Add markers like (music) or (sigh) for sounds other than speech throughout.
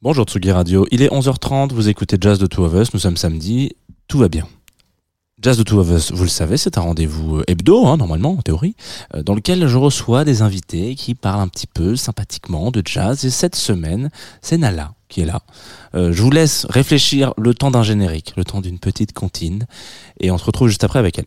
Bonjour Tsugi Radio, il est 11h30, vous écoutez Jazz de Two of Us, nous sommes samedi, tout va bien. Jazz de Two of Us, vous le savez, c'est un rendez-vous euh, hebdo, hein, normalement, en théorie, euh, dans lequel je reçois des invités qui parlent un petit peu sympathiquement de jazz. Et cette semaine, c'est Nala qui est là. Euh, je vous laisse réfléchir le temps d'un générique, le temps d'une petite comptine, et on se retrouve juste après avec elle.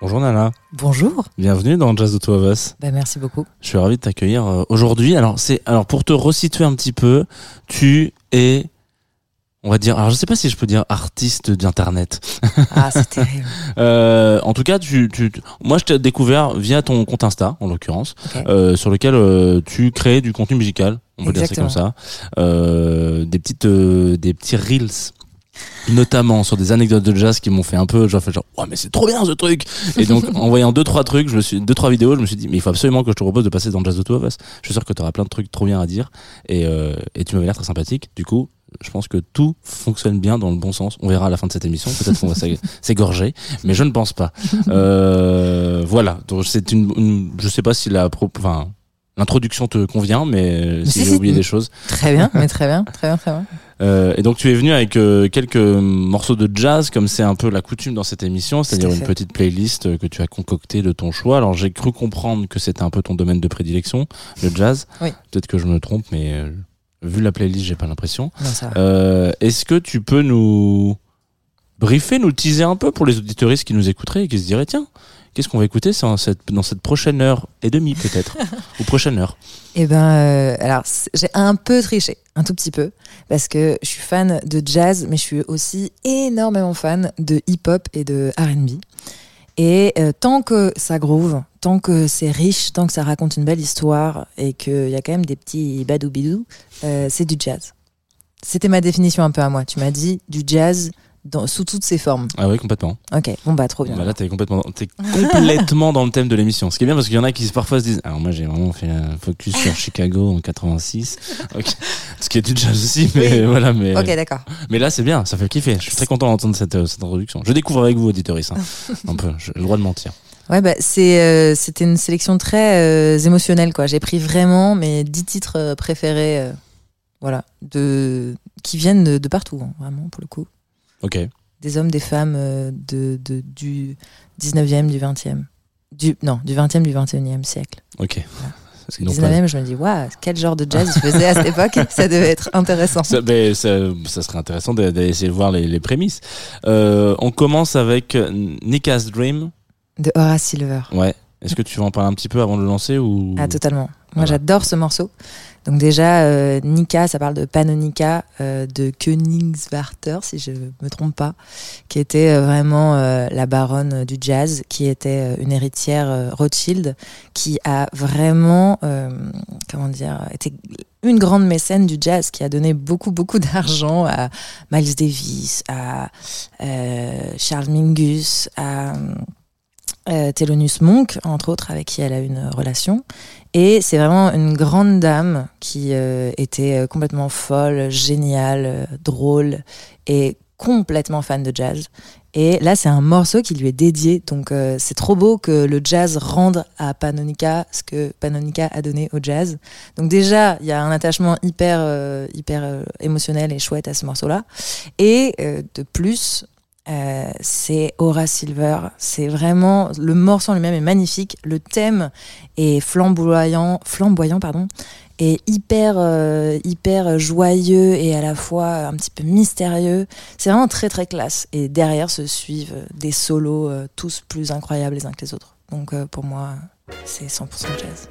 Bonjour Nala, Bonjour. bienvenue dans Jazz de Two of Us. Bah, merci beaucoup. Je suis ravi de t'accueillir euh, aujourd'hui. Alors c'est alors pour te resituer un petit peu, tu es on va dire alors je sais pas si je peux dire artiste d'internet. Ah, c'est (laughs) terrible. Euh, en tout cas, tu, tu moi je t'ai découvert via ton compte Insta en l'occurrence, euh, sur lequel euh, tu crées du contenu musical, on peut dire c'est comme ça, euh, des petites euh, des petits reels notamment sur des anecdotes de jazz qui m'ont fait un peu genre genre ouais mais c'est trop bien ce truc. Et donc (laughs) en voyant deux trois trucs je me suis deux trois vidéos je me suis dit mais il faut absolument que je te propose de passer dans Jazz de Two of Us je suis sûr que tu auras plein de trucs trop bien à dire. Et, euh, et tu m'avais l'air très sympathique. Du coup je pense que tout fonctionne bien dans le bon sens. On verra à la fin de cette émission. Peut-être qu'on va s'é- (laughs) s'égorger. Mais je ne pense pas. Euh, voilà. Donc c'est une, une- je sais pas si la pro- enfin l'introduction te convient mais si si, j'ai oublié des choses Très bien, (laughs) mais très bien, très bien, très bien. euh, et donc tu es venu avec euh, quelques morceaux de jazz, comme c'est un peu la coutume dans cette émission, c'est-à-dire une petite playlist euh, que tu as concoctée de ton choix. Alors j'ai cru comprendre que c'était un peu ton domaine de prédilection, le jazz. Oui. Peut-être que je me trompe, mais euh, vu la playlist, j'ai pas l'impression. Euh, Est-ce que tu peux nous briefer, nous teaser un peu pour les auditoristes qui nous écouteraient et qui se diraient tiens, qu'est-ce qu'on va écouter dans cette, dans cette prochaine heure et demie peut-être, (laughs) ou prochaine heure. Eh ben, euh, alors j'ai un peu triché, un tout petit peu, parce que je suis fan de jazz, mais je suis aussi énormément fan de hip-hop et de R&B. Et euh, tant que ça groove, tant que c'est riche, tant que ça raconte une belle histoire et qu'il y a quand même des petits badou-bidou, euh, c'est du jazz. C'était ma définition un peu à moi. Tu m'as dit du jazz dans, sous toutes ses formes. Ah oui, complètement. Ok, bon bah trop bien. Bah là, t'es complètement, t'es complètement dans le thème de l'émission. Ce qui est bien parce qu'il y en a qui parfois se disent, alors moi j'ai vraiment fait un focus sur Chicago en 86, Ok. ce qui est du jazz aussi, mais voilà, mais Ok, d'accord. mais là c'est bien, ça fait kiffer. Je suis très content d'entendre cette, euh, cette introduction. Je découvre avec vous, auditoris, hein. un peu. J'ai le droit de mentir. Ouais, bah, c'est, euh, c'était une sélection très euh, émotionnelle, quoi. J'ai pris vraiment mes dix titres préférés, voilà, de, qui viennent de, de partout, hein, vraiment, pour le coup. Des hommes, des femmes euh, de, de, du 19e, du 20e. Du, non, du 20e, du 21e siècle. Ok. Parce que Donc, 19e, je me dis, waouh, quel genre de jazz ils faisaient à cette époque (laughs) Ça devait être intéressant. Ça, ça, ça serait intéressant d'a- d'aller essayer de voir les, les prémices. Euh, on commence avec Nika's Dream. De Horace Silver. Ouais. Est-ce que tu veux en parler un petit peu avant de le lancer ou Ah, totalement. Moi, Voilà. j'adore ce morceau. Donc déjà, euh, Nika, ça parle de Panonica euh, de Königswarter, si je me trompe pas, qui était euh, vraiment euh, la baronne du jazz, qui était euh, une héritière euh, Rothschild, qui a vraiment, euh, comment dire, été une grande mécène du jazz, qui a donné beaucoup, beaucoup (laughs) d'argent à Miles Davis, à euh, Charles Mingus, à euh, Thelonious Monk, entre autres, avec qui elle a une relation. Et c'est vraiment une grande dame qui euh, était euh, complètement folle, géniale, euh, drôle et complètement fan de jazz. Et là, c'est un morceau qui lui est dédié. Donc, c'est trop beau que le jazz rende à Panonica ce que Panonica a donné au jazz. Donc, déjà, il y a un attachement hyper, hyper émotionnel et chouette à ce morceau-là. Et de plus, euh, c'est Horace Silver. C'est vraiment le morceau en lui-même est magnifique. Le thème est flamboyant, flamboyant pardon, et hyper euh, hyper joyeux et à la fois un petit peu mystérieux. C'est vraiment très très classe. Et derrière se suivent des solos euh, tous plus incroyables les uns que les autres. Donc euh, pour moi, c'est 100% jazz.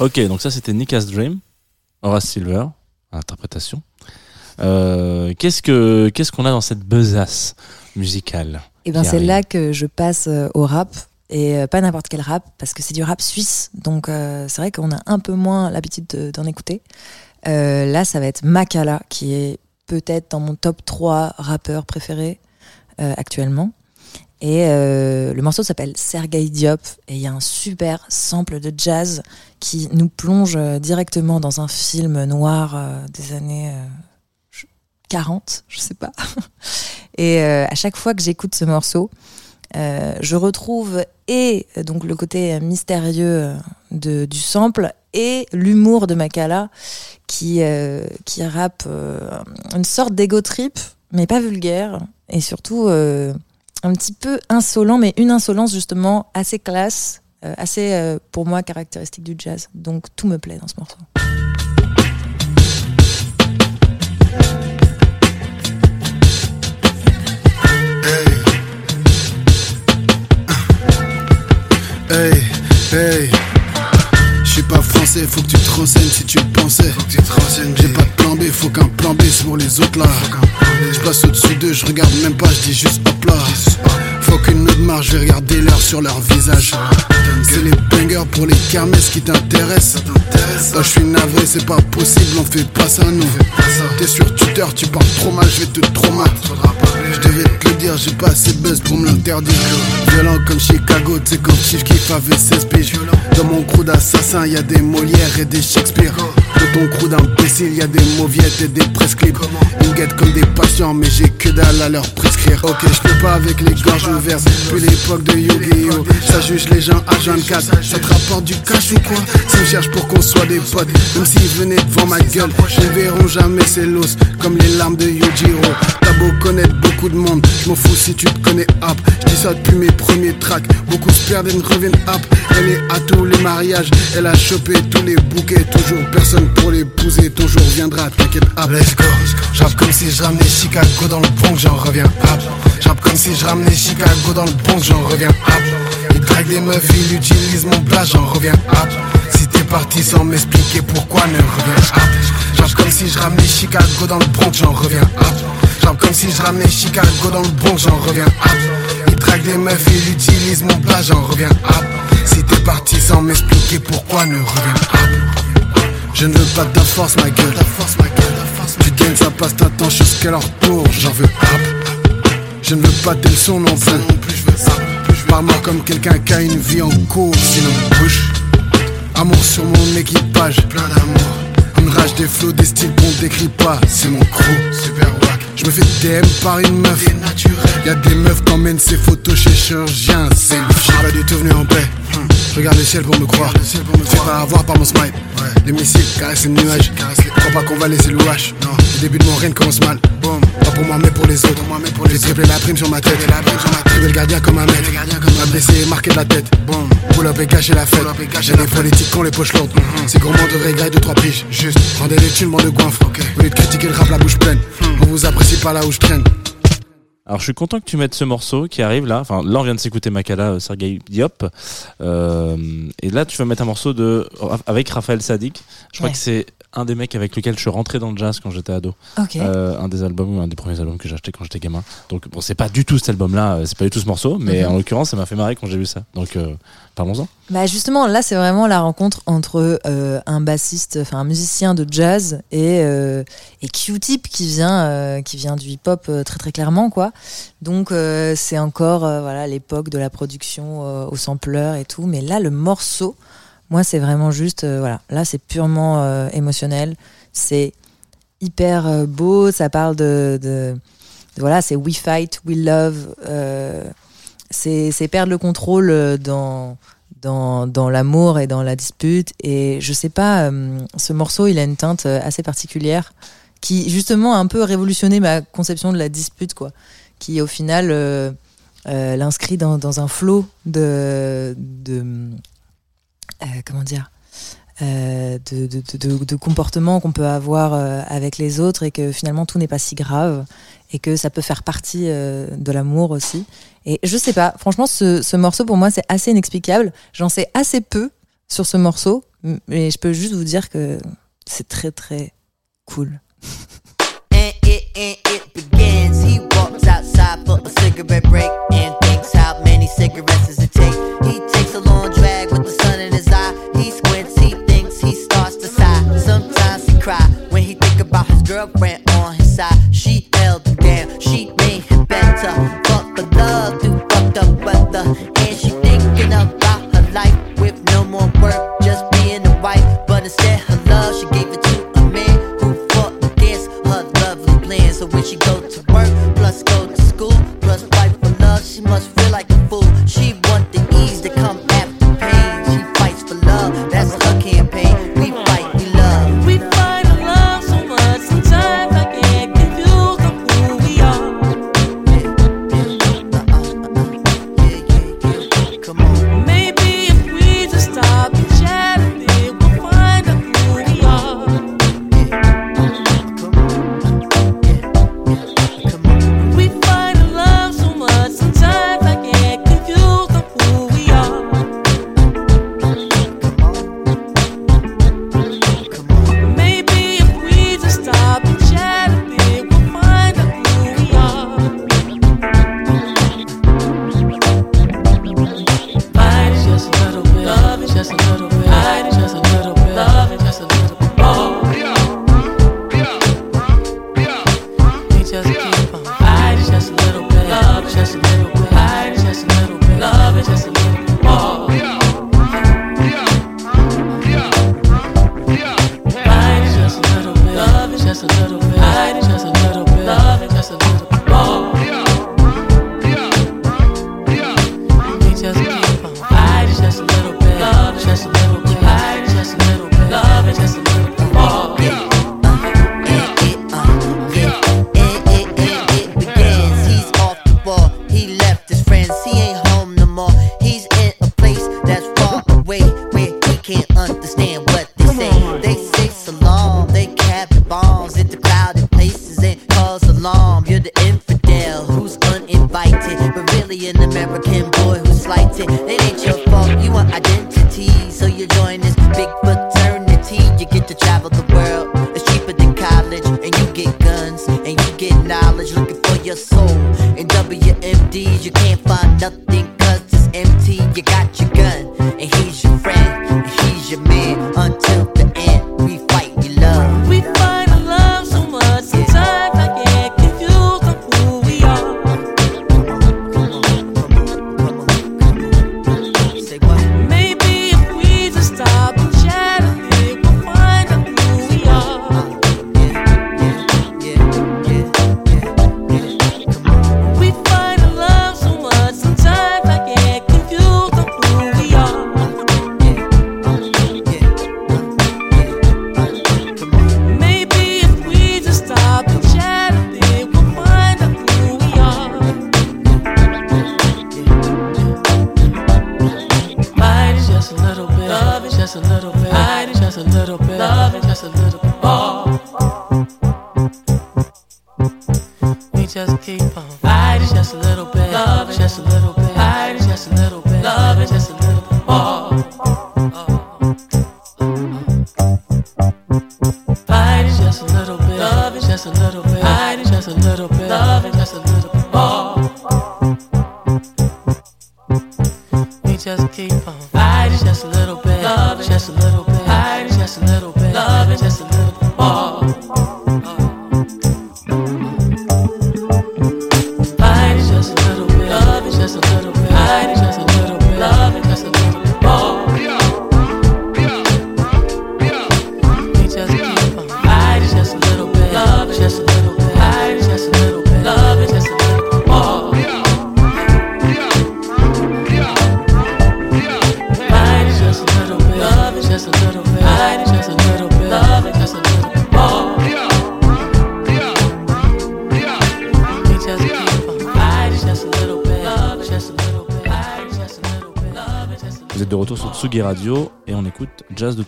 Ok, donc ça c'était Nick Dream, Horace Silver, interprétation. Euh, qu'est-ce que qu'est-ce qu'on a dans cette besace musicale Et ben qui c'est là que je passe euh, au rap et euh, pas n'importe quel rap parce que c'est du rap suisse donc euh, c'est vrai qu'on a un peu moins l'habitude de- d'en écouter. Euh, là ça va être Makala qui est peut-être dans mon top 3 rappeurs préférés euh, actuellement. Et euh, le morceau s'appelle Sergei Diop et il y a un super sample de jazz qui nous plonge euh, directement dans un film noir euh, des années euh, je- 40, je sais pas. (laughs) Et à chaque fois que j'écoute ce morceau, je retrouve et donc le côté mystérieux de, du sample et l'humour de Makala qui, qui rappe une sorte d'ego trip, mais pas vulgaire, et surtout un petit peu insolent, mais une insolence justement assez classe, euh, assez euh, pour moi caractéristique du jazz. Donc tout me plaît dans ce morceau. Suis pas français, faut que tu te renseignes si tu pensais. J'ai pas de plan B, faut qu'un plan B pour les autres là. Je passe au-dessus d'eux, je regarde même pas, je dis juste hop là. Faut qu'une autre marche, je vais regarder l'heure sur leur visage. C'est les bangers pour les kermesses qui t'intéressent. Oh, je suis navré, c'est pas possible, on fait pas ça nous. T'es sur Twitter, tu parles trop mal, je vais te traumater. Je devais te le dire, j'ai pas assez buzz pour me l'interdire. Violent comme Chicago, tu sais comme Chief avait 16 piges. Dans mon crew d'assassins, y a des Molières et des Shakespeare. Dans ton crew d'imbéciles, y a des mauviettes et des prescripts. Ils me guettent comme des patients, mais j'ai que dalle à leur prescrire. Ok, je peux pas avec les gorges ouvertes. Depuis l'époque de Yu-Gi-Oh! Ça juge les gens à 24. Ça te rapporte du cash ou quoi? S'ils me cherchent pour qu'on soit des potes, même s'ils venaient devant ma gueule, ils ne verront jamais ces l'os comme les larmes de Yujiro. Beau connaître beaucoup de monde, je m'en fous si tu te connais hop. Je dis ça depuis mes premiers tracks. Beaucoup se perdent et ne reviennent hop. Elle est à tous les mariages, elle a chopé tous les bouquets. Toujours personne pour l'épouser, ton jour viendra, t'inquiète hop. Let's go. J'rappe comme si je ramenais Chicago dans le Bronx, j'en reviens hop. J'rappe comme si je ramenais Chicago dans le Bronx, j'en reviens hop. Il drague des meufs, il utilise mon plat, j'en reviens hop. Parti sans m'expliquer pourquoi, ne reviens hop. J'rappe comme si je ramenais Chicago dans le Bronx, j'en reviens hop. J'rappe comme si je ramenais Chicago dans le Bronx, j'en reviens hop. Il drague des meufs, il utilise mon plat, j'en reviens hop. Si t'es parti sans m'expliquer pourquoi, ne reviens hop. Je ne veux pas de force, ma gueule. Tu gagnes, ça passe ta temps jusqu'à leur tour. J'en veux hop. Je ne veux pas tes leçons non plus. Ça. Parle-moi comme quelqu'un qui a une vie en cours. Sinon, bouge. Amour sur mon équipage. Plein d'amour. Une rage des flots, des styles qu'on décrit pas. C'est mon crew. Super wack. Je me fais DM par une meuf. Y'a des meufs qui emmènent ces photos chez chirurgien. C'est le Je suis pas du tout venu en paix. Regarde le ciel pour me croire. Fais pas avoir par mon smile. Les missiles caressent les nuages. Crois pas qu'on va laisser l'ouache. Non. Le début de mon règne commence mal. Pas pour moi, mais pour les autres. J'ai triplé la prime sur ma tête. Triplé le gardien comme un maître. Ma blessé et marqué de la tête. Pull up et cacher la fête. J'ai des politiques qui ont les poches lourdes. Ces gourmands de regret de trois piges. Juste. Rendez les thunes, de goinfre. Au lieu de critiquer le rap, la bouche pleine. On vous apprécie pas là où je traîne. Alors je suis content que tu mettes ce morceau qui arrive là. Enfin là on vient de s'écouter Makala, euh, Sergei Diop. Euh, et là tu vas mettre un morceau de avec Raphaël Sadik. Je crois Ouais. que c'est un des mecs avec lequel je suis rentré dans le jazz quand j'étais ado. Euh, un des albums, un des premiers albums que j'ai acheté quand j'étais gamin. Donc bon c'est pas du tout cet album-là, euh, c'est pas du tout ce morceau, mais Mhm. en l'occurrence ça m'a fait marrer quand j'ai vu ça. Donc euh, parlons-en. Bah justement, là, c'est vraiment la rencontre entre euh, un bassiste, enfin un musicien de jazz et, et Q-Tip qui vient, qui vient du hip-hop très très clairement, quoi. Donc c'est encore voilà l'époque de la production au sampleur et tout. Mais là, le morceau, moi, c'est vraiment juste, euh, voilà, là, c'est purement euh, émotionnel. C'est hyper euh, beau. Ça parle de, voilà, c'est We Fight, We Love. c'est perdre le contrôle dans dans, dans l'amour et dans la dispute. Et je sais pas, ce morceau, il a une teinte assez particulière qui, justement, a un peu révolutionné ma conception de la dispute, quoi. Qui, au final, l'inscrit dans, dans un flot de. de euh, comment dire euh, de, de, comportements qu'on peut avoir euh, avec les autres et que finalement tout n'est pas si grave et que ça peut faire partie de l'amour aussi. Et je sais pas, franchement, ce, ce morceau pour moi c'est assez inexplicable. J'en sais assez peu sur ce morceau, mais je peux juste vous dire que c'est très très cool. girlfriend on his side. She held him down, she made him better. Fuck the love through fucked up weather. And she thinking about her life with no more work, just being a wife. But instead, her love, she gave it to a man who fought against her lovely plans. So when she go to work, plus go to school, plus fight for love, she must feel.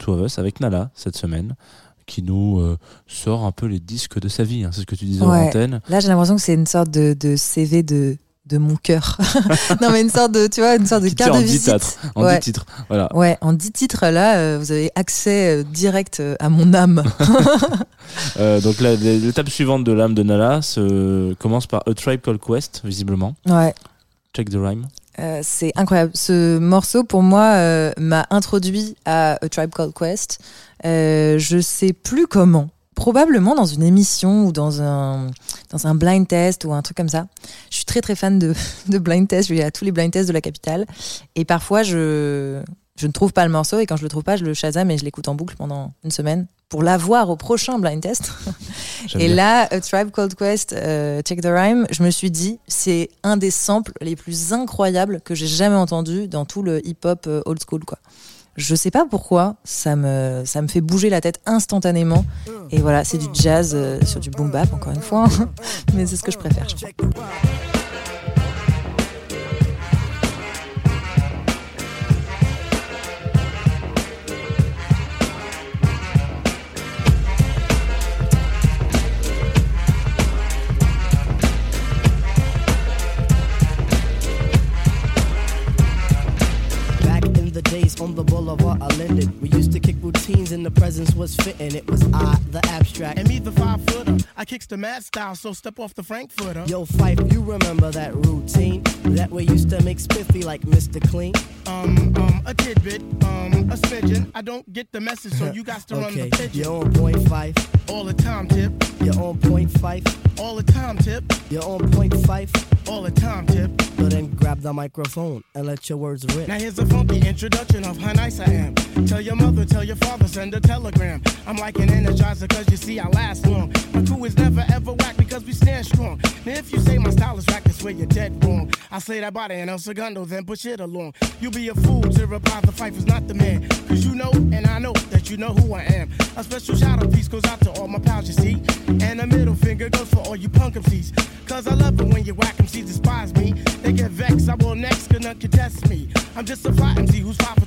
Two of Us avec Nala cette semaine qui nous euh, sort un peu les disques de sa vie. Hein. C'est ce que tu disais en antenne. Là, j'ai l'impression que c'est une sorte de, CV de, de mon cœur. (laughs) non, mais une sorte de, tu vois, une sorte de carte de visite. En dix titres, voilà. Ouais, en dix titres, là, euh, vous avez accès euh, direct à mon âme. (laughs) donc, l'étape suivante de l'âme de Nala se, commence par A Tribe Called Quest, visiblement. Ouais. Check the rhyme. Euh, c'est incroyable. Ce morceau, pour moi, euh, m'a introduit à A Tribe Called Quest. Euh, je sais plus comment. Probablement dans une émission ou dans un, dans un blind test ou un truc comme ça. Je suis très très fan de, (laughs) de blind test. Je vais à tous les blind tests de la capitale. Et parfois, je, je ne trouve pas le morceau. Et quand je le trouve pas, je le Shazam et je l'écoute en boucle pendant une semaine pour l'avoir au prochain blind test. (laughs) Et bien. là, A Tribe Called Quest, euh, Check the Rhyme, je me suis dit, c'est un des samples les plus incroyables que j'ai jamais entendu dans tout le hip-hop euh, old school, quoi. Je sais pas pourquoi, ça me, ça me fait bouger la tête instantanément. Et voilà, c'est du jazz euh, sur du boom bap, encore une fois. (laughs) Mais c'est ce que je préfère, je on the boulevard I landed. we used to kick routines and the presence was fitting. It was I, the abstract. And me, the five footer. I kicks the mad style, so step off the Frankfurter. Yo, Fife, you remember that routine? That we used to make spiffy like Mr. Clean? Um, um, a tidbit, um, a smidgen. I don't get the message, so (laughs) you got to run Okay, the pigeon. you're on point five, All the time, tip. you're on point five, All the time, tip. you're on point five. All the time, tip. So then grab the microphone and let your words rip. Now here's a funky introduction how nice I am. Tell your mother, tell your father, send a telegram. I'm like an energizer, cause you see I last long. My crew is never ever whack because we stand strong. Now if you say my style is whack, that's where you're dead wrong. I say that body and El Segundo, then push it along. You'll be a fool to reply the fight is not the man. Cause you know, and I know that you know who I am. A special shout out piece goes out to all my pals, you see. And a middle finger goes for all you punk MCs. Cause I love it when you whack MCs despise me. They get vexed, I will next, gonna contest me. I'm just a fly MC who's five for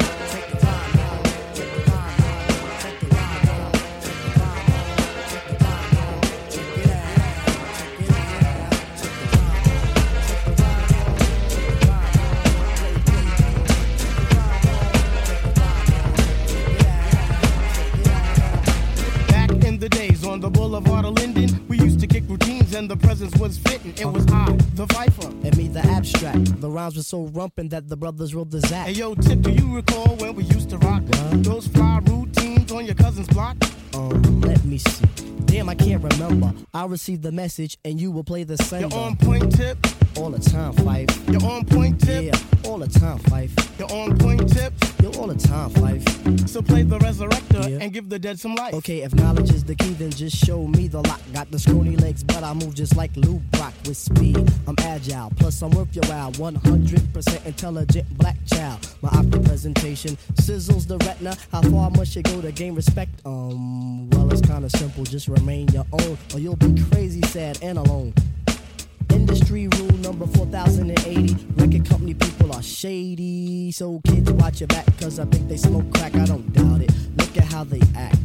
the days on the boulevard of Linden, we used to kick routines and the presence was fitting. It was I, the Viper. And me, the abstract. The rhymes were so rumpin' that the brothers wrote the Zach. Hey yo, Tip, do you recall when we used to rock those fly routines on your cousin's block? Um, let me see. Damn, I can't remember. I received the message and you will play the sender. You're on point, Tip. all the time, Fife. You're on point, Tip. Yeah, all the time, Fife. You're on point, Tip. Yo, all the time, Fife. So play the resurrector Yeah. and give the dead some life. Okay, if knowledge is the key, then just show me the lock. Got the scrawny legs, but I move just like Lou Brock with speed. I'm agile, plus I'm worth your while. 100% intelligent black child. My optic presentation sizzles the retina. How far must you go to gain respect? Um, kinda simple. Just remain your own, or you'll be crazy, sad, and alone. Industry rule number 4080. Record company people are shady. So kids, watch your back, cause I think they smoke crack. I don't doubt it. Look at how they act.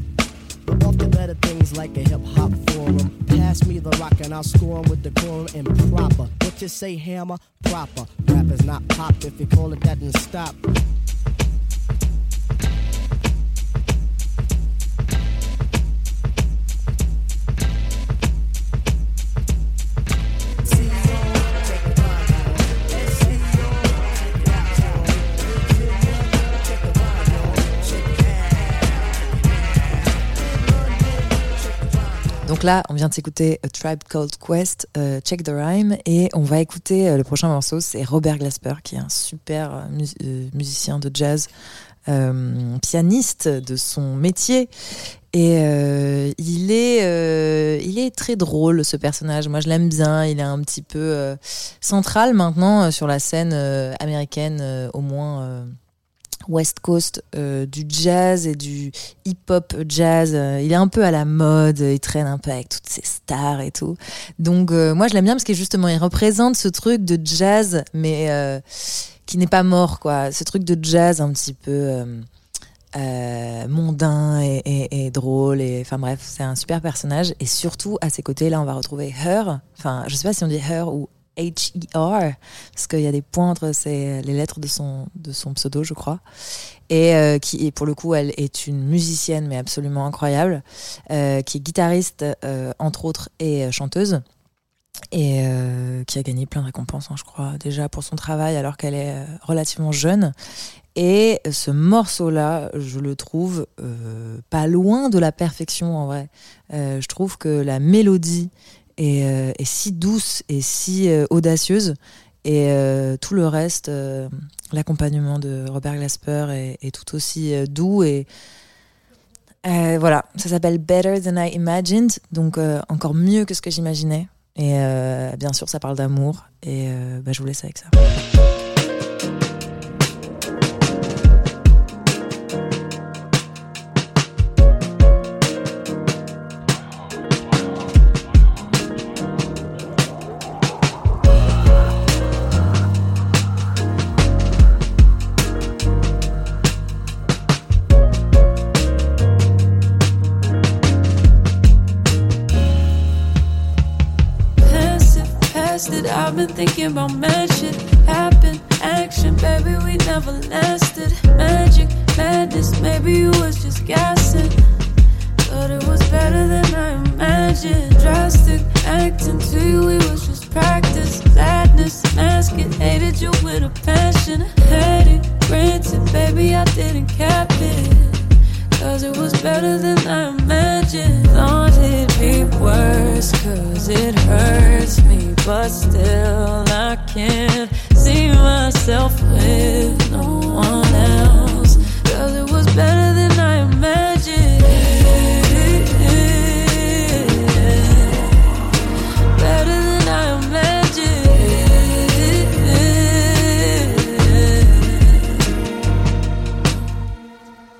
But off the better things like a hip hop forum. Pass me the rock and I'll score score 'em with the quorum and proper. What you say, hammer? Proper. Rap is not pop. If you call it that, then stop. On vient de s'écouter A Tribe Called Quest, euh, Check the Rhyme, et on va écouter euh, le prochain morceau, c'est Robert Glasper, qui est un super euh, mus- musicien de jazz, pianiste de son métier. Et il, est, il est très drôle, ce personnage. Moi, je l'aime bien. Il est un petit peu central maintenant sur la scène américaine, au moins. West Coast euh, du jazz et du hip-hop jazz. Euh, il est un peu à la mode, il traîne un peu avec toutes ces stars et tout. Donc euh, moi je l'aime bien parce que justement il représente ce truc de jazz mais qui n'est pas mort quoi. Ce truc de jazz un petit peu mondain et drôle et enfin bref c'est un super personnage et surtout à ses côtés là on va retrouver Her. Enfin je sais pas si on dit Her ou H-E-R, parce qu'il y a des points entre les lettres de son, de son pseudo, je crois. Et euh, qui, et pour le coup, elle est une musicienne, mais absolument incroyable, euh, qui est guitariste, euh, entre autres, et chanteuse. Et qui a gagné plein de récompenses, hein, je crois, déjà pour son travail, alors qu'elle est relativement jeune. Et ce morceau-là, je le trouve pas loin de la perfection, en vrai. Je trouve que la mélodie euh, est si douce et si euh, audacieuse. Et euh, tout le reste, l'accompagnement de Robert Glasper est, tout aussi doux. Et voilà, ça s'appelle Better Than I Imagined, donc encore mieux que ce que j'imaginais. Et bien sûr, ça parle d'amour. Et bah, je vous laisse avec ça. about me. Myself with no one else. Cause it was better than I imagined. Better than I imagined.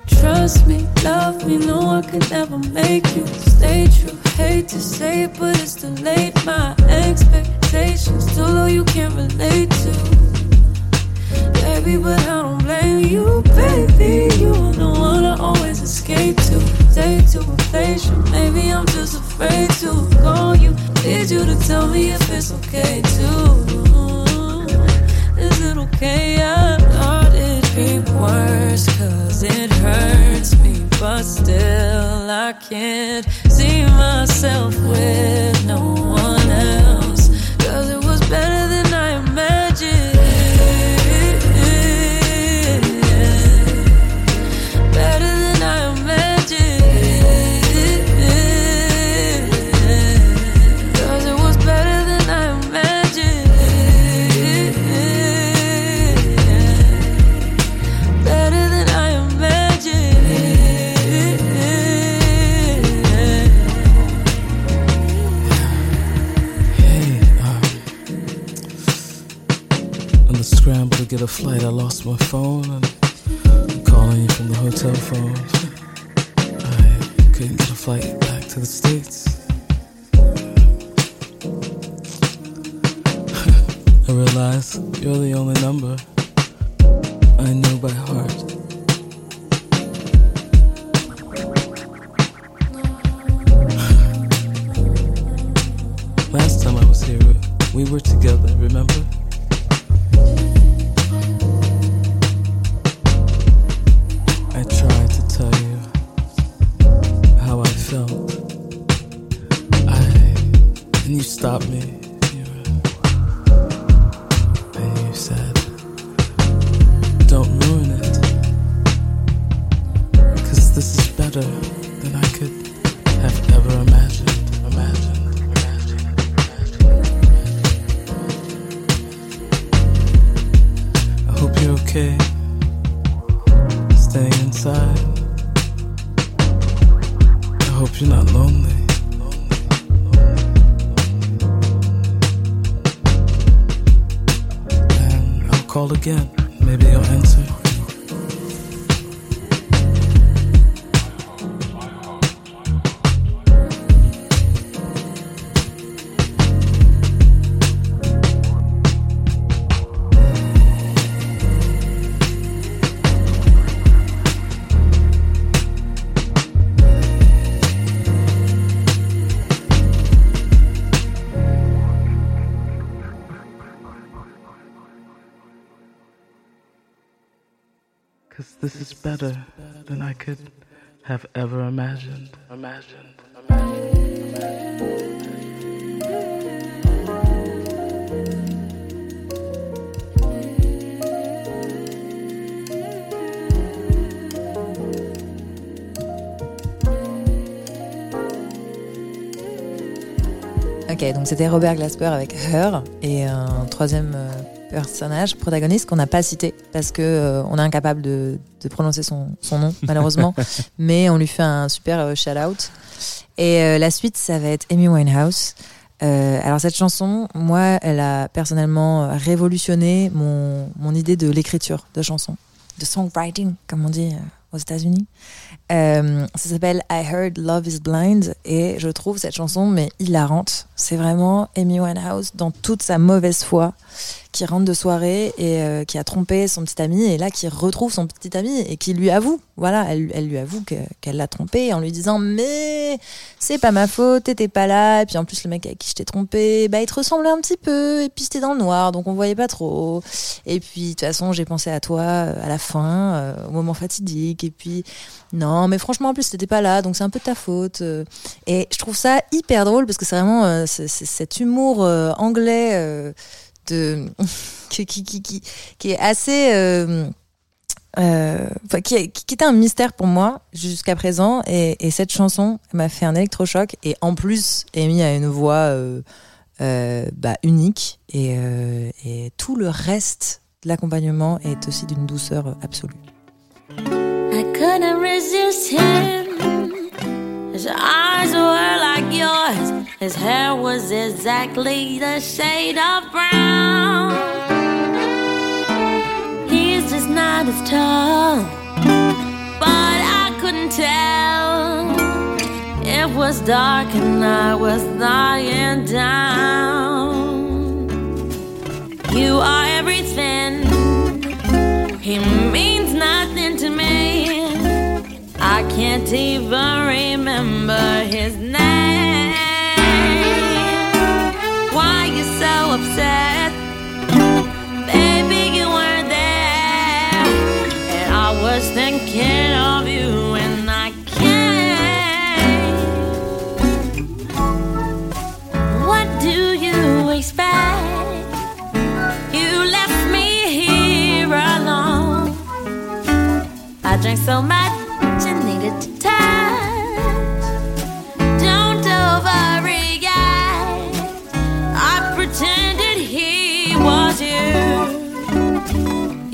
Trust me, love me, no, I could never make you stay true. Hate to say it, but it's too late. My expectations too low, you can't relate to. Baby, but I don't blame you, baby. You are the one I always escape to. Take to replace you. Maybe I'm just afraid to call you. Need you to tell me if it's okay too. Is it okay? I thought it'd be worse, cause it hurts me. But still, I can't see myself with no one else. A flight, I lost my phone and I'm calling you from the hotel phone. I couldn't get a flight back to the States. (laughs) I realize you're the only number Ok, donc c'était Robert Glasper avec Her et un troisième euh, personnage protagoniste qu'on n'a pas cité parce que euh, on est incapable de, de prononcer son, son nom malheureusement, (laughs) mais on lui fait un super euh, shout out. Et euh, la suite, ça va être Amy Winehouse. Euh, alors cette chanson, moi, elle a personnellement révolutionné mon, mon idée de l'écriture de chansons, de songwriting, comme on dit aux États-Unis. Euh, ça s'appelle I Heard Love Is Blind et je trouve cette chanson mais hilarante. C'est vraiment Amy Winehouse dans toute sa mauvaise foi qui rentre de soirée et euh, qui a trompé son petit ami et là qui retrouve son petit ami et qui lui avoue, voilà, elle, elle lui avoue que- qu'elle l'a trompé en lui disant mais c'est pas ma faute, t'étais pas là. Et puis en plus le mec avec qui je t'ai trompé, bah il te ressemblait un petit peu et puis c'était dans le noir donc on voyait pas trop. Et puis de toute façon j'ai pensé à toi euh, à la fin, euh, au moment fatidique. Et puis non mais franchement en plus t'étais pas là donc c'est un peu de ta faute et je trouve ça hyper drôle parce que c'est vraiment cet humour anglais (laughs) qui, est assez euh, euh, qui, était un mystère pour moi jusqu'à présent et, et cette chanson m'a fait un électrochoc et en plus Amy a une voix euh, bah, unique et, et tout le reste de l'accompagnement est aussi d'une douceur absolue. I couldn't resist him. His eyes were like yours. His hair was exactly the shade of brown. He's just not as tall, but I couldn't tell. It was dark and I was lying down. You are everything. He means can't even remember his name. Why you so upset? Baby, you weren't there. And I was thinking of you and I can't. What do you expect? You left me here alone. I drank so much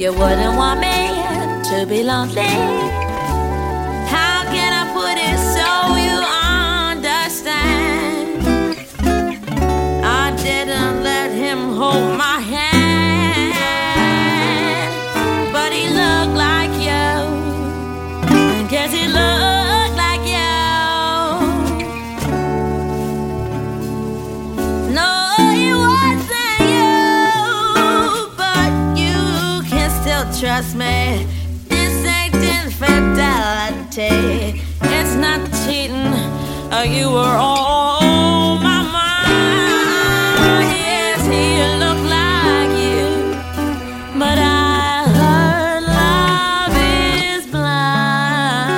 You wouldn't want me to be lonely. How can I put it so you understand? I didn't let him hold my trust me. This ain't infidelity. It's not cheating. You were on my mind. Yes, he looked like you, but I heard love is blind.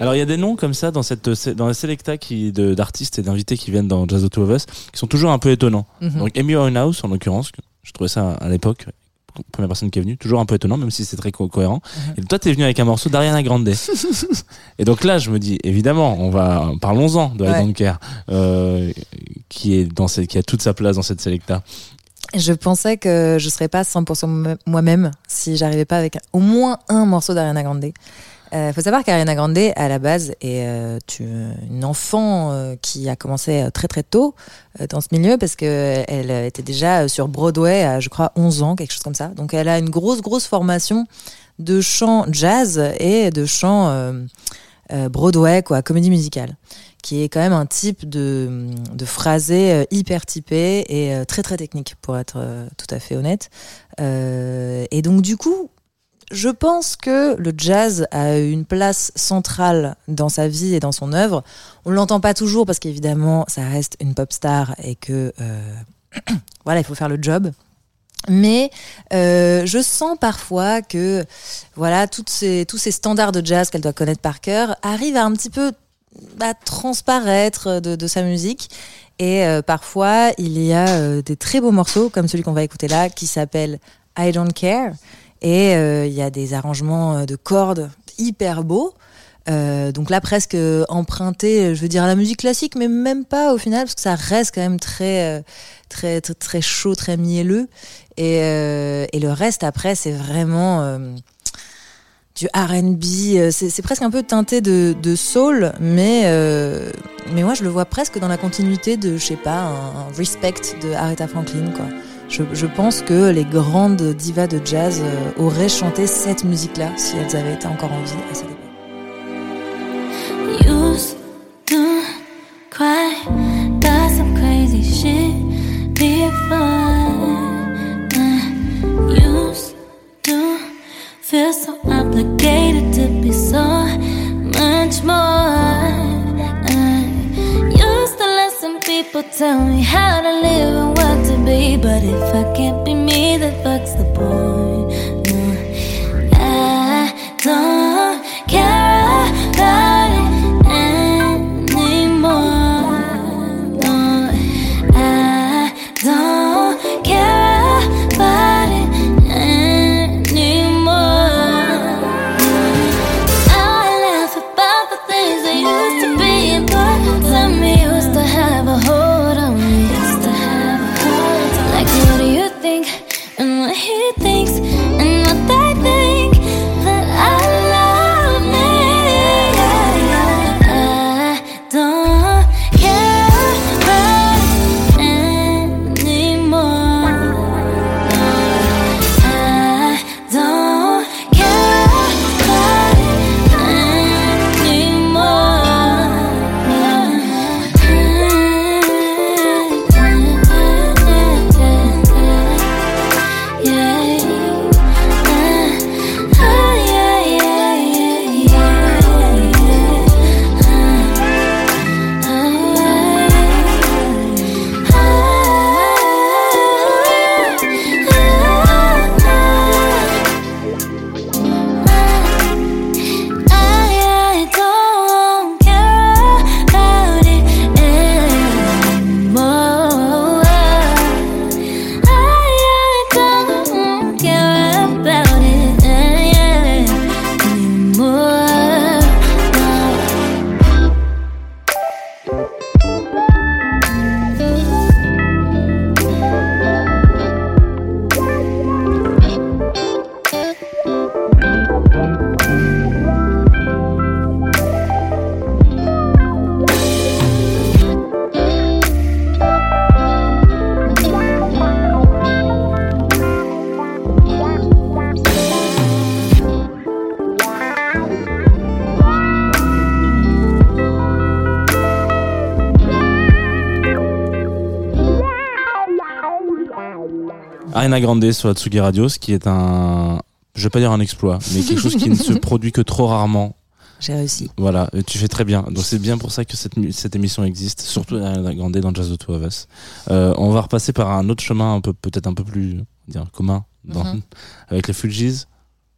Alors il y a des noms comme ça dans cette dans la Selecta qui d'artistes et d'invités qui viennent dans Jazz of Two of Us qui sont toujours un peu étonnants. Mhm. Donc Amy Winehouse en l'occurrence, je trouvais ça à l'époque première personne qui est venue, toujours un peu étonnant même si c'est très co- cohérent. Mhm. Et toi t'es venu avec un morceau d'Ariana Grande. (laughs) et donc là je me dis évidemment on va parlons-en de Ouais. Care euh, qui est dans cette qui a toute sa place dans cette Selecta. Je pensais que je serais pas 100% moi- moi-même si j'arrivais pas avec au moins un morceau d'Ariana Grande. Euh, faut savoir qu'Ariana Grande, à la base, est euh, une enfant euh, qui a commencé très très tôt dans ce milieu parce que euh, elle était déjà sur Broadway à, je crois, 11 ans, quelque chose comme ça. Donc elle a une grosse grosse formation de chant jazz et de chant Broadway, quoi, comédie musicale, qui est quand même un type de, de phrasé hyper typé et très très technique, pour être tout à fait honnête. Et donc du coup, je pense que le jazz a une place centrale dans sa vie et dans son œuvre. On l'entend pas toujours parce qu'évidemment, ça reste une pop star et que euh, (clears throat) voilà, il faut faire le job. Mais euh, je sens parfois que voilà toutes ces, tous ces standards de jazz qu'elle doit connaître par cœur arrivent à un petit peu bah, transparaître de, sa musique. Et euh, parfois, il y a des très beaux morceaux, comme celui qu'on va écouter là, qui s'appelle I Don't Care. Et euh, il y a des arrangements euh, de cordes hyper beaux. Euh, donc là, presque emprunté, je veux dire, à la musique classique, mais même pas au final, parce que ça reste quand même très, très, très, chaud, très mielleux. Et, le reste, après, c'est vraiment du R&B. C'est presque un peu teinté de, soul, mais, mais moi, je le vois presque dans la continuité de, je sais pas, un, un respect de Aretha Franklin, quoi. Je, pense que les grandes divas de jazz euh, auraient chanté cette musique-là si elles avaient été encore en vie à cette époque. Used to cry, got some crazy shit before. Uh, used to feel so obligated to be so much more. Used to listen people tell me how Ariana Grande sur la Tsugi Radio, ce qui est un, je vais pas dire un exploit, mais quelque chose qui ne se (laughs) produit que trop rarement. J'ai réussi. Voilà, et tu fais très bien. Donc c'est bien pour ça que cette, cette émission existe, surtout Ariana Grande dans Jazz de Two of Us. Euh, on va repasser par un autre chemin un peu, peut-être un peu plus, dire, commun, dans- Mhm. avec les Fujis.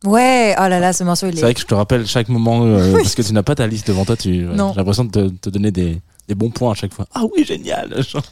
Ouais, oh là là, ce morceau, il C'est est. vrai que je te rappelle chaque moment, euh, (laughs) parce que tu n'as pas ta liste devant toi, tu, j'ai l'impression de te, te donner des, des bons points à chaque fois. Ah oui, génial! genre.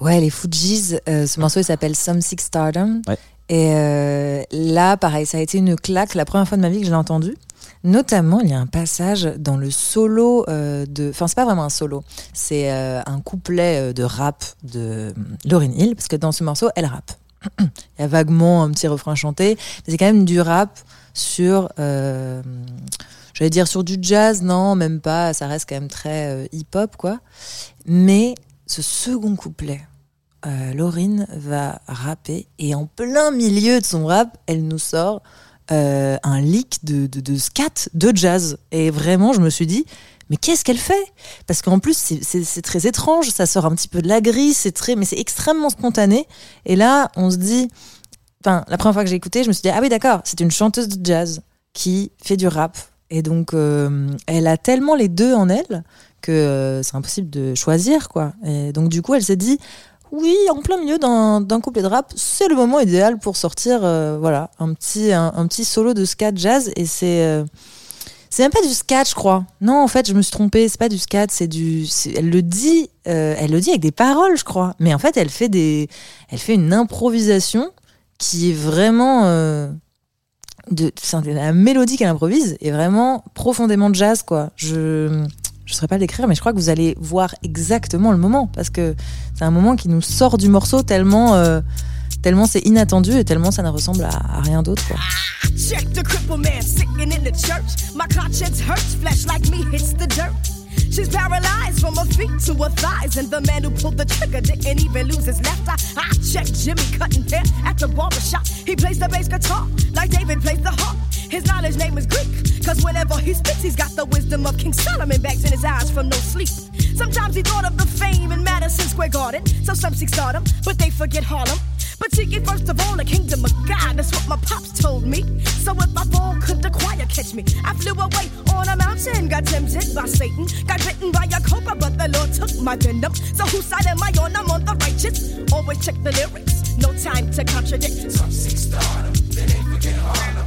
Ouais, les Fujis, euh, ce morceau il s'appelle Some Sick Stardom. Ouais. Et euh, là, pareil, ça a été une claque la première fois de ma vie que je l'ai entendu. Notamment, il y a un passage dans le solo euh, de. Enfin, c'est pas vraiment un solo, c'est un couplet de rap de Lauryn Hill, parce que dans ce morceau, elle rappe. (clears throat) Il y a vaguement un petit refrain chanté, mais c'est quand même du rap sur. J'allais dire sur du jazz, non, même pas, ça reste quand même très hip-hop, quoi. Mais ce second couplet, euh, Laurine va rapper et en plein milieu de son rap, elle nous sort euh, un leak de, de, de scat de jazz. Et vraiment, je me suis dit, mais qu'est-ce qu'elle fait? Parce qu'en plus, c'est- très étrange, ça sort un petit peu de la grille, c'est très, mais c'est extrêmement spontané. Et là, on se dit, enfin, la première fois que j'ai écouté, je me suis dit, ah oui, d'accord, c'est une chanteuse de jazz qui fait du rap. Et donc, euh, elle a tellement les deux en elle que euh, c'est impossible de choisir, quoi. Et donc, du coup, elle s'est dit, oui, en plein milieu d'un couplet de rap, c'est le moment idéal pour sortir, euh, voilà, un petit, un, petit solo de scat jazz. Et c'est, euh, c'est même pas du scat, je crois. Non, en fait, je me suis trompée. C'est pas du scat, c'est du. Elle le dit, elle le dit avec des paroles, je crois. Mais en fait, elle fait des, elle fait une improvisation qui est vraiment. de, la mélodie qu'elle improvise est vraiment profondément jazz, quoi. Je, je saurais pas l'écrire, mais je crois que vous allez voir exactement le moment parce que c'est un moment qui nous sort du morceau tellement, euh, tellement c'est inattendu et tellement ça ne ressemble à, à rien d'autre, quoi. Check the cripple man sitting in the church. My conscience hurts, flesh like me hits the dirt. She's paralyzed from her feet to her thighs, and the man who pulled the trigger didn't even lose his left eye. I checked Jimmy cutting hair at the barber shop. He plays the bass guitar like David plays the harp. His knowledge name is Greek, cause whenever he speaks, he's got the wisdom of King Solomon bags in his eyes from no sleep. Sometimes he thought of the fame in Madison Square Garden, so some seek stardom, but they forget Harlem. But seeking first of all the kingdom of God, that's what my pops told me. So if I fall, could the choir catch me? I flew away on a mountain, got tempted by Satan, got bitten by a cobra, but the Lord took my venom. So whose side am I on? I'm on the righteous. Always check the lyrics, no time to contradict. Some seek stardom, then they forget Harlem.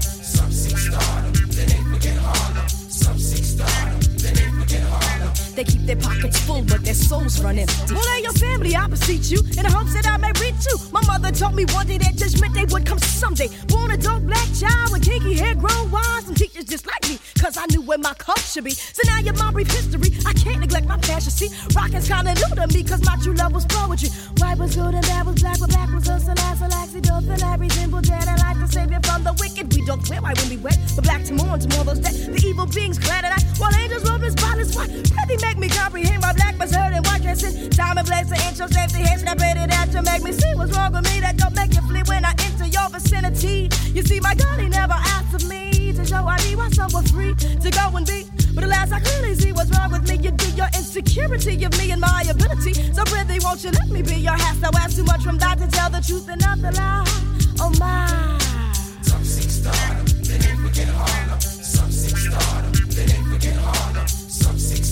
They keep their pockets full, but their souls run empty. Well, they your family, I beseech you, in the hopes that I may reach you. My mother told me one day that judgment day would come someday. Born a dark black child with kinky hair, grown wise, some teachers just like me, cause I knew where my cup should be. So now you're my brief history. I can't neglect my passion. See, rocking's kinda new to me, cause my true love was poetry. White was good and bad was black, but black was us and ass, and laxy, dope, and every simple dead. I like to save it from the wicked. We don't clear white when we wet, but black to mourn to more those dead. The evil beings glad at night, while angels roam in spotless white. Pretty make me comprehend why black was hurt and white dressing. Time and place to intro safety and I paid it out to make me see what's wrong with me. That don't make you flee when I enter your vicinity. You see, my God, he never asked of me to show I need why some free to go and be. But alas, I clearly see what's wrong with me. You do your insecurity of me and my ability. So, really, won't you let me be your half? So, ask too much from God to tell the truth and not the lie. Oh, my. Some seek stardom, they forget Harlem. Some seek stardom, they forget Harlem.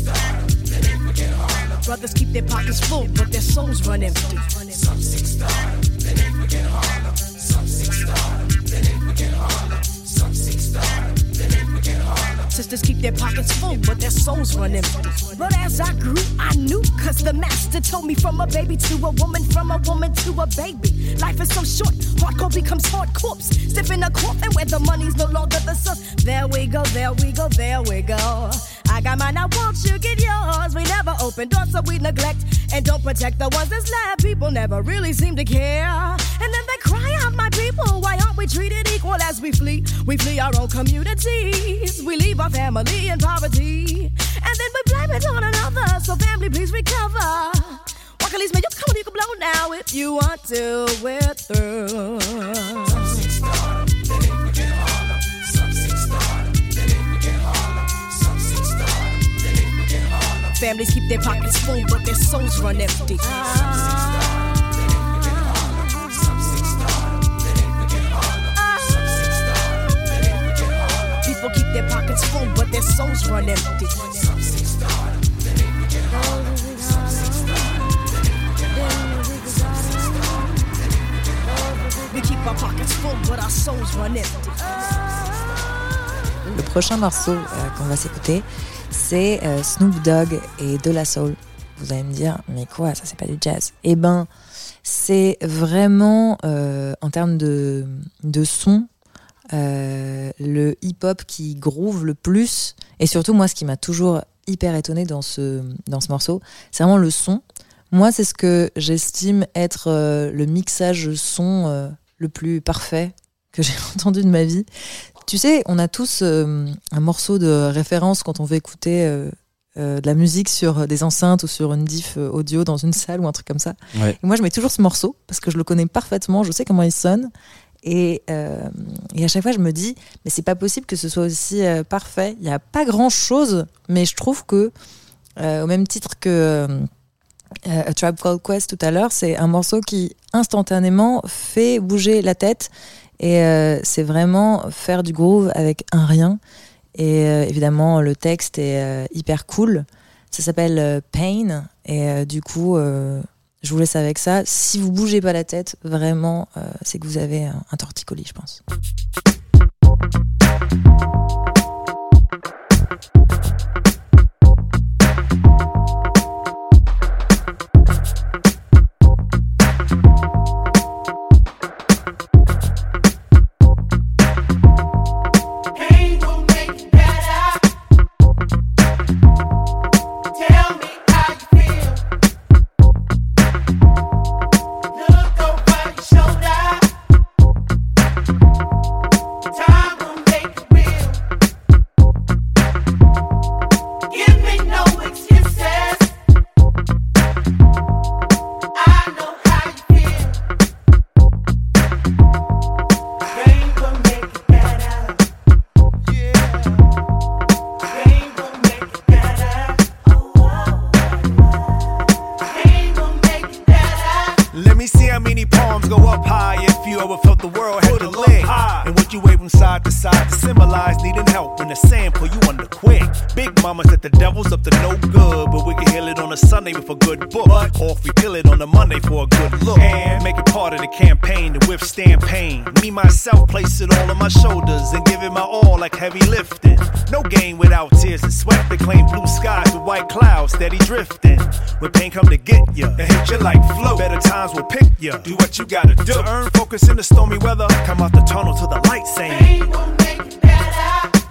Some seek stardom, then they forget Harlem. Brothers keep their pockets full, but their souls run empty. Some seek stardom, they forget Harlem. Some seek stardom, they forget Harlem. Some seek stardom, they forget Harlem. Sisters keep their pockets full, but their souls run empty. But as I grew, I knew, cause the master told me from a baby to a woman, from a woman a baby. Life is so short, hardcore becomes hard corpse. Stiff in a coffin where the money's no longer the source. There we go, there we go, there we go. I got mine, I won't you get yours? We never open doors, so we neglect and don't protect the ones that's left. People never really seem to care. And then they cry out, my people, why aren't we treated equal as we flee? We flee our own communities. We leave our family in poverty. And then we blame it on another. So family, please recover. Walker man, you come on, you can blow now if you want to. We're through. Families keep their pockets full, but their souls run empty. People keep their pockets full, but their souls run empty. We keep our pockets full, but our souls run empty. Le prochain morceau euh, qu'on va s'écouter, c'est euh, Snoop Dogg et De La Soul. Vous allez me dire, mais quoi, ça c'est pas du jazz Eh ben, c'est vraiment, euh, en termes de, de son, le hip-hop qui groove le plus. Et surtout, moi, ce qui m'a toujours hyper étonné dans ce, dans ce morceau, c'est vraiment le son. Moi, c'est ce que j'estime être le mixage son le plus parfait que j'ai (laughs) entendu de ma vie. Tu sais, on a tous euh, un morceau de référence quand on veut écouter euh, euh, de la musique sur des enceintes ou sur une diff audio dans une salle ou un truc comme ça. Ouais. Et moi, je mets toujours ce morceau parce que je le connais parfaitement, je sais comment il sonne. Et, et à chaque fois, je me dis, mais c'est pas possible que ce soit aussi parfait. Il n'y a pas grand chose, mais je trouve que, au même titre que euh, A Tribe Called Quest tout à l'heure, c'est un morceau qui instantanément fait bouger la tête. Et euh, c'est vraiment faire du groove avec un rien. Et euh, évidemment, le texte est hyper cool. Ça s'appelle Pain. Et du coup, je vous laisse avec ça. Si vous bougez pas la tête, vraiment, c'est que vous avez un torticolis, je pense. Me, myself, place it all on my shoulders and give it my all like heavy lifting. No game without tears and sweat to claim blue skies with white clouds steady drifting. When pain come to get ya, it hit you like flow. Better times will pick ya. Do what you gotta do. To earn focus in the stormy weather. Come out the tunnel to the light saying. Pain will make you better.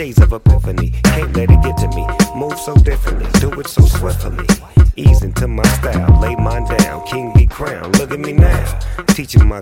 Days of epiphany, can't let it get to me. Move so differently, do it so swiftly. Ease into my style, lay mine down, king be crowned. Look at me now, teaching my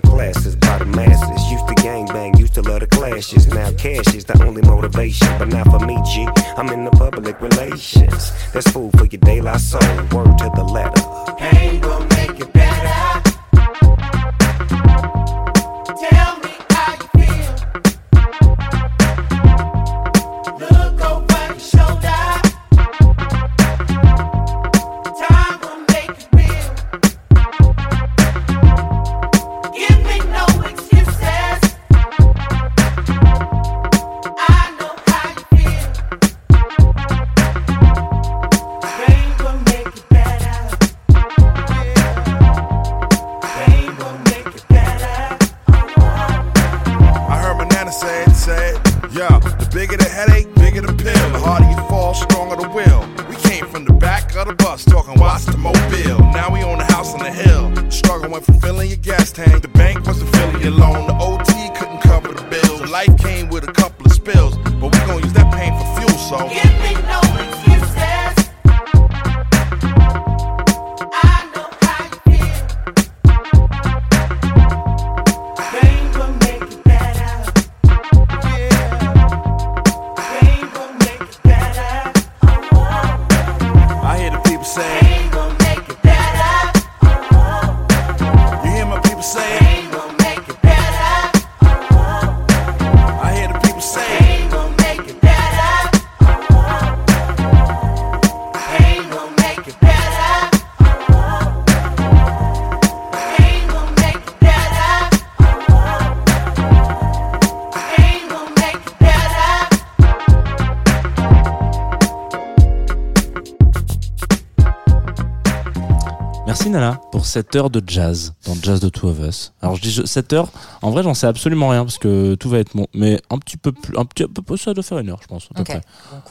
7 heures de jazz dans Jazz de Two of Us. Alors je dis 7 heures, en vrai j'en sais absolument rien parce que tout va être bon, mais un petit peu plus, un petit peu ça doit faire une heure je pense. À okay.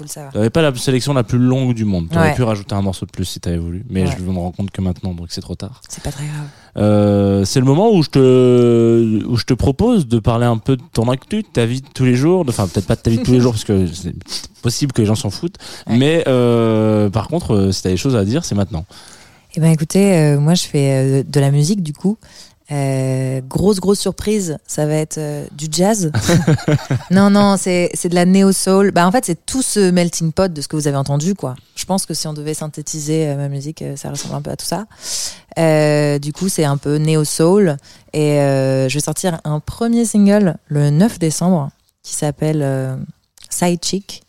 ça. T'avais pas la sélection la plus longue du monde, t'aurais ouais. pu rajouter un morceau de plus si t'avais voulu, mais ouais. je me rends compte que maintenant donc c'est trop tard. C'est pas très grave. Euh, c'est le moment où je te propose de parler un peu de ton actu, de ta vie de tous les jours, enfin peut-être pas de ta vie de tous les jours parce que c'est possible que les gens s'en foutent, mais euh, par contre euh, si t'as des choses à dire c'est maintenant. Eh ben écoutez, euh, moi je fais euh, de la musique du coup. Euh, grosse grosse surprise, ça va être du jazz. (laughs) non non, c'est c'est de la néo soul. Bah en fait c'est tout ce melting pot de ce que vous avez entendu quoi. Je pense que si on devait synthétiser ma musique, ça ressemble un peu à tout ça. Du coup c'est un peu néo soul et je vais sortir un premier single le 9 décembre qui s'appelle Side Chick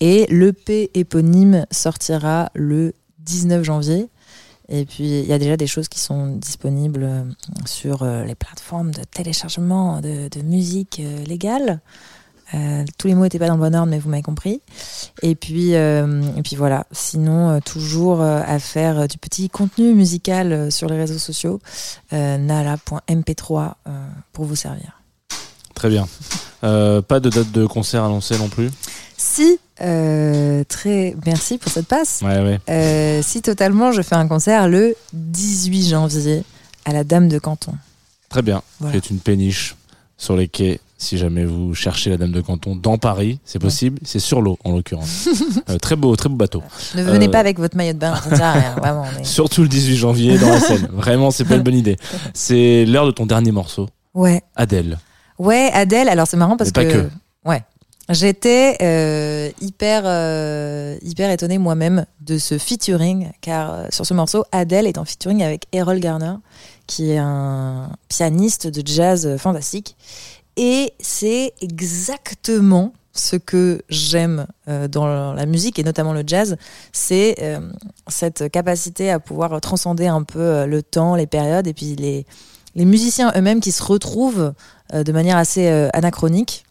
et l'EP éponyme sortira le 19 janvier. Et puis, il y a déjà des choses qui sont disponibles euh, sur euh, les plateformes de téléchargement de, musique euh, légale. Tous les mots n'étaient pas dans le bon ordre, mais vous m'avez compris. Et puis, et puis voilà. Sinon, toujours à faire du petit contenu musical sur les réseaux sociaux. Euh, nala.mp3 euh, pour vous servir. Très bien. Euh, pas de date de concert annoncée non plus. Si, euh, très merci pour cette passe. Ouais ouais. Euh, si totalement, je fais un concert le 18 janvier à la Dame de Canton. Très bien. Voilà. C'est une péniche sur les quais. Si jamais vous cherchez la Dame de Canton dans Paris, c'est possible. C'est sur l'eau en l'occurrence. (laughs) Très beau, très beau bateau. Ne venez pas avec votre maillot de bain, ça sert à rien, vraiment. mais- Surtout le 18 janvier dans la Seine. (laughs) Vraiment, c'est pas une bonne idée. C'est l'heure de ton dernier morceau. Ouais. Adèle. Ouais, Adèle, alors c'est marrant parce que, que. ouais, j'étais euh, hyper euh, hyper étonnée moi-même de ce featuring car euh, sur ce morceau, Adèle est en featuring avec Errol Garner qui est un pianiste de jazz fantastique. Et c'est exactement ce que j'aime dans la musique et notamment le jazz, c'est cette capacité à pouvoir transcender un peu le temps, les périodes et puis les les musiciens eux-mêmes qui se retrouvent euh, de manière assez euh, anachronique.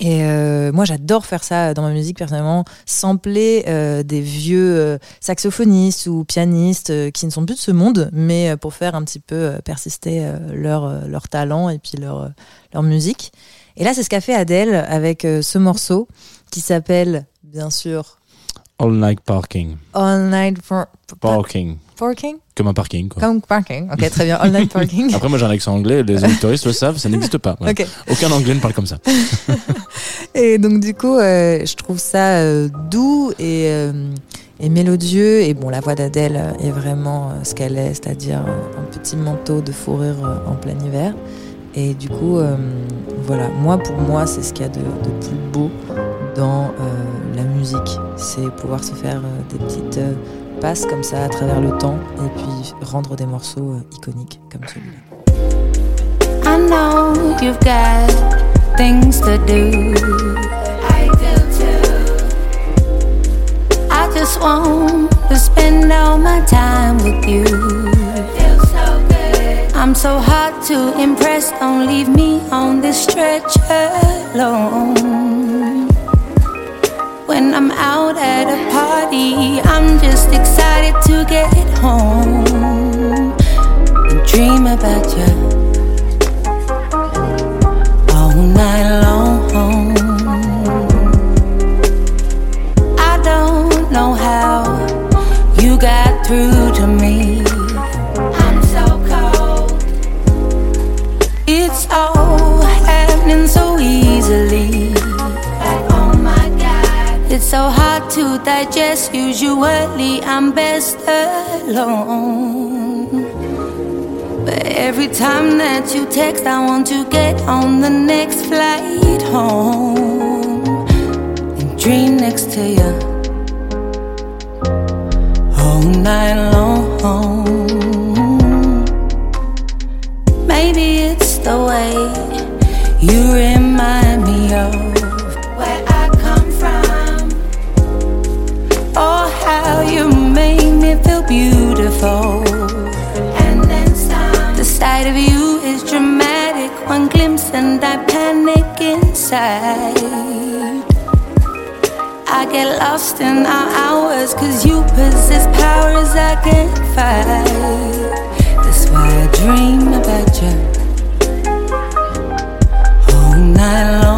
Et euh, moi, j'adore faire ça dans ma musique personnellement, sampler des vieux saxophonistes ou pianistes qui ne sont plus de ce monde, mais pour faire un petit peu persister leur, leur talent et puis leur, leur musique. Et là, c'est ce qu'a fait Adèle avec ce morceau qui s'appelle, bien sûr, All Night Parking. All Night for, Parking. Parking? Comme un parking, quoi. Comme parking. Ok, très bien. All Night Parking. (laughs) Après, moi, j'ai un accent anglais. Les auditoristes le savent, ça n'existe pas. Voilà. Aucun anglais ne parle comme ça. (laughs) Et donc du coup, euh, je trouve ça euh, doux et, euh, et mélodieux. Et bon, la voix d'Adèle est vraiment ce qu'elle est, c'est-à-dire un petit manteau de fourrure en plein hiver. Et du coup, voilà, moi pour moi, c'est ce qu'il y a de, de plus beau dans euh, la musique. C'est pouvoir se faire euh, des petites euh, passes comme ça à travers le temps et puis rendre des morceaux euh, iconiques comme celui-là. I know you've got things to do. I do too. I just want to spend all my time with you. Feels so good. I'm so hard to impress. Don't leave me on this stretch alone. When I'm out at a party, I'm just excited to get home and dream about you digest. Usually, I'm best alone. But every time that you text, I want to get on the next flight home and dream next to you all night long. Maybe it's the way you remind me of how you made me feel beautiful. And then stop. The sight of you is dramatic. One glimpse and I panic inside. I get lost in our hours, cause you possess powers I can't fight. That's why I dream about you all night long.